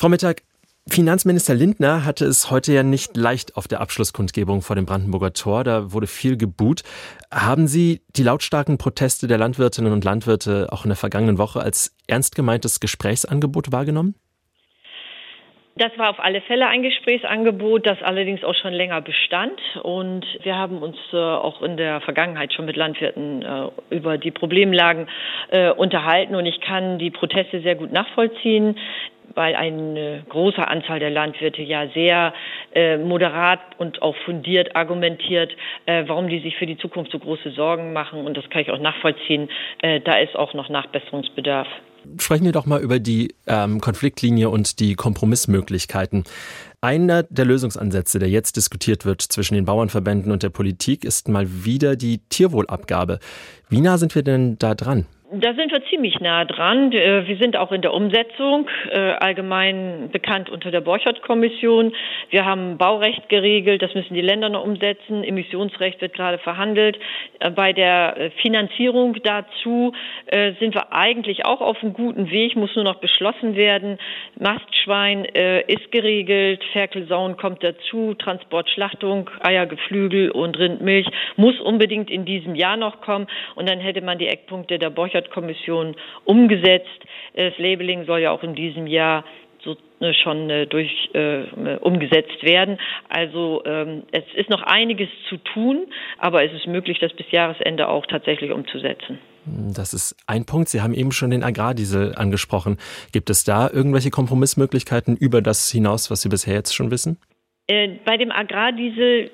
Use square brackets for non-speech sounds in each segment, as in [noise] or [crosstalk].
Frau Mittag, Finanzminister Lindner hatte es heute ja nicht leicht auf der Abschlusskundgebung vor dem Brandenburger Tor. Da wurde viel gebuht. Haben Sie die lautstarken Proteste der Landwirtinnen und Landwirte auch in der vergangenen Woche als ernst gemeintes Gesprächsangebot wahrgenommen? Das war auf alle Fälle ein Gesprächsangebot, das allerdings auch schon länger bestand. Und wir haben uns äh, auch in der Vergangenheit schon mit Landwirten äh, über die Problemlagen äh, unterhalten. Und ich kann die Proteste sehr gut nachvollziehen weil eine große Anzahl der Landwirte ja sehr äh, moderat und auch fundiert argumentiert, äh, warum die sich für die Zukunft so große Sorgen machen. Und das kann ich auch nachvollziehen. Äh, da ist auch noch Nachbesserungsbedarf. Sprechen wir doch mal über die ähm, Konfliktlinie und die Kompromissmöglichkeiten. Einer der Lösungsansätze, der jetzt diskutiert wird zwischen den Bauernverbänden und der Politik, ist mal wieder die Tierwohlabgabe. Wie nah sind wir denn da dran? Da sind wir ziemlich nah dran. Äh, wir sind auch in der Umsetzung, äh, allgemein bekannt unter der Borchardt-Kommission. Wir haben Baurecht geregelt, das müssen die Länder noch umsetzen. Emissionsrecht wird gerade verhandelt. Äh, bei der Finanzierung dazu sind wir eigentlich auch auf einem guten Weg, muss nur noch beschlossen werden. Mastschwein ist geregelt, Ferkelsauen kommt dazu, Transport, Schlachtung, Eier, Geflügel und Rindmilch muss unbedingt in diesem Jahr noch kommen. Und dann hätte man die Eckpunkte der Borchardt Richard-Kommission umgesetzt. Das Labeling soll ja auch in diesem Jahr so ne, schon äh, durch äh, umgesetzt werden. Also ähm, es ist noch einiges zu tun, aber es ist möglich, das bis Jahresende auch tatsächlich umzusetzen. Das ist ein Punkt. Sie haben eben schon den Agrardiesel angesprochen. Gibt es da irgendwelche Kompromissmöglichkeiten über das hinaus, was Sie bisher jetzt schon wissen? Äh, bei dem Agrardiesel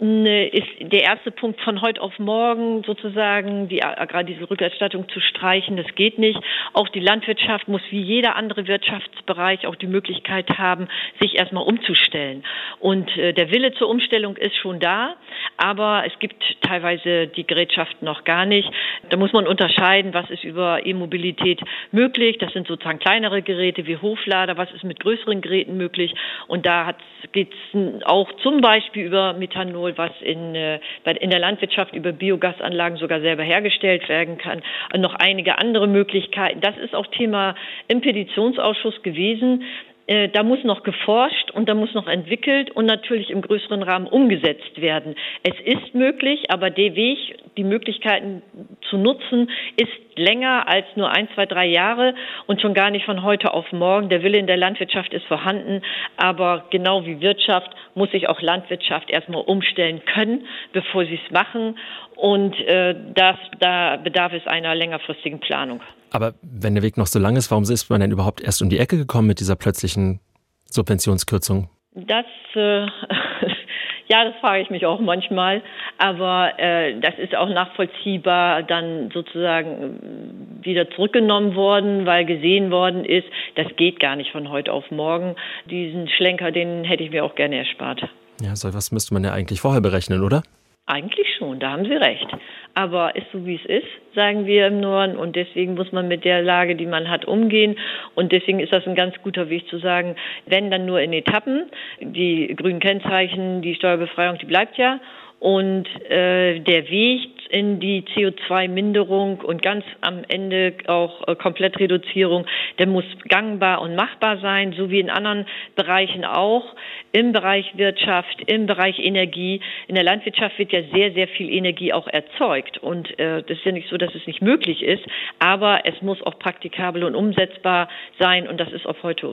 ist der erste Punkt von heute auf morgen sozusagen die Agrardieselrückerstattung zu streichen. Das geht nicht. Auch die Landwirtschaft muss wie jeder andere Wirtschaftsbereich auch die Möglichkeit haben, sich erstmal umzustellen. Und äh, der Wille zur Umstellung ist schon da, aber es gibt teilweise die Gerätschaften noch gar nicht. Da muss man unterscheiden, was ist über E-Mobilität möglich. Das sind sozusagen kleinere Geräte wie Hoflader. Was ist mit größeren Geräten möglich? Und da geht es auch zum Beispiel über Methanol Ethanol, was in, äh, in der Landwirtschaft über Biogasanlagen sogar selber hergestellt werden kann. Und noch einige andere Möglichkeiten. Das ist auch Thema im Petitionsausschuss gewesen. Äh, da muss noch geforscht und da muss noch entwickelt und natürlich im größeren Rahmen umgesetzt werden. Es ist möglich, aber der Weg, die Möglichkeiten zu nutzen, ist länger als nur ein, zwei, drei Jahre und schon gar nicht von heute auf morgen. Der Wille in der Landwirtschaft ist vorhanden, aber genau wie Wirtschaft muss sich auch Landwirtschaft erstmal umstellen können, bevor sie es machen. Und äh, das, da bedarf es einer längerfristigen Planung. Aber wenn der Weg noch so lang ist, warum ist man denn überhaupt erst um die Ecke gekommen mit dieser plötzlichen Subventionskürzung? Das, äh, [laughs] ja, das frage ich mich auch manchmal. Aber äh, das ist auch nachvollziehbar dann sozusagen wieder zurückgenommen worden, weil gesehen worden ist, das geht gar nicht von heute auf morgen. Diesen Schlenker, den hätte ich mir auch gerne erspart. Ja, so was müsste man ja eigentlich vorher berechnen, oder? Eigentlich schon, da haben Sie recht. Aber ist so, wie es ist, sagen wir im Norden. Und deswegen muss man mit der Lage, die man hat, umgehen. Und deswegen ist das ein ganz guter Weg zu sagen, wenn dann nur in Etappen. Die grünen Kennzeichen, die Steuerbefreiung, die bleibt ja. Und äh, der Weg in die CO2-Minderung und ganz am Ende auch äh, Komplettreduzierung, der muss gangbar und machbar sein, so wie in anderen Bereichen auch. Im Bereich Wirtschaft, im Bereich Energie. In der Landwirtschaft wird ja sehr, sehr viel Energie auch erzeugt. Und äh, das ist ja nicht so, dass es nicht möglich ist, aber es muss auch praktikabel und umsetzbar sein. Und das ist auf heute,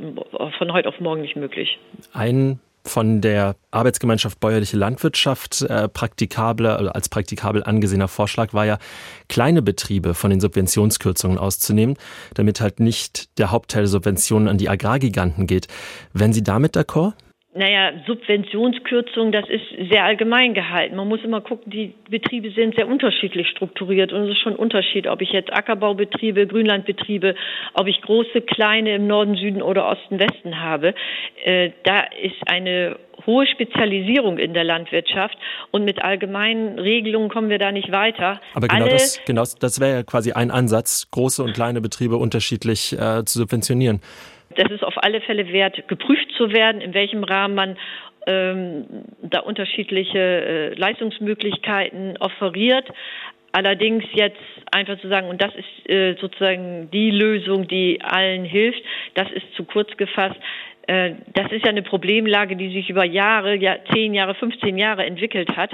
von heute auf morgen nicht möglich. Ein von der Arbeitsgemeinschaft Bäuerliche Landwirtschaft äh, praktikabler, als praktikabel angesehener Vorschlag war ja, kleine Betriebe von den Subventionskürzungen auszunehmen, damit halt nicht der Hauptteil der Subventionen an die Agrargiganten geht. Wenn Sie damit d'accord? Naja, Subventionskürzung, das ist sehr allgemein gehalten. Man muss immer gucken, die Betriebe sind sehr unterschiedlich strukturiert und es ist schon ein Unterschied, ob ich jetzt Ackerbaubetriebe, Grünlandbetriebe, ob ich große, kleine im Norden, Süden oder Osten, Westen habe. Äh, da ist eine hohe Spezialisierung in der Landwirtschaft und mit allgemeinen Regelungen kommen wir da nicht weiter. Aber genau Alle, das, genau das wäre ja quasi ein Ansatz, große und kleine Betriebe unterschiedlich äh, zu subventionieren. Das ist auf alle Fälle wert, geprüft zu werden, in welchem Rahmen man ähm, da unterschiedliche äh, Leistungsmöglichkeiten offeriert. Allerdings jetzt einfach zu sagen, und das ist äh, sozusagen die Lösung, die allen hilft, das ist zu kurz gefasst. Äh, das ist ja eine Problemlage, die sich über Jahre, ja, 10 Jahre, 15 Jahre entwickelt hat.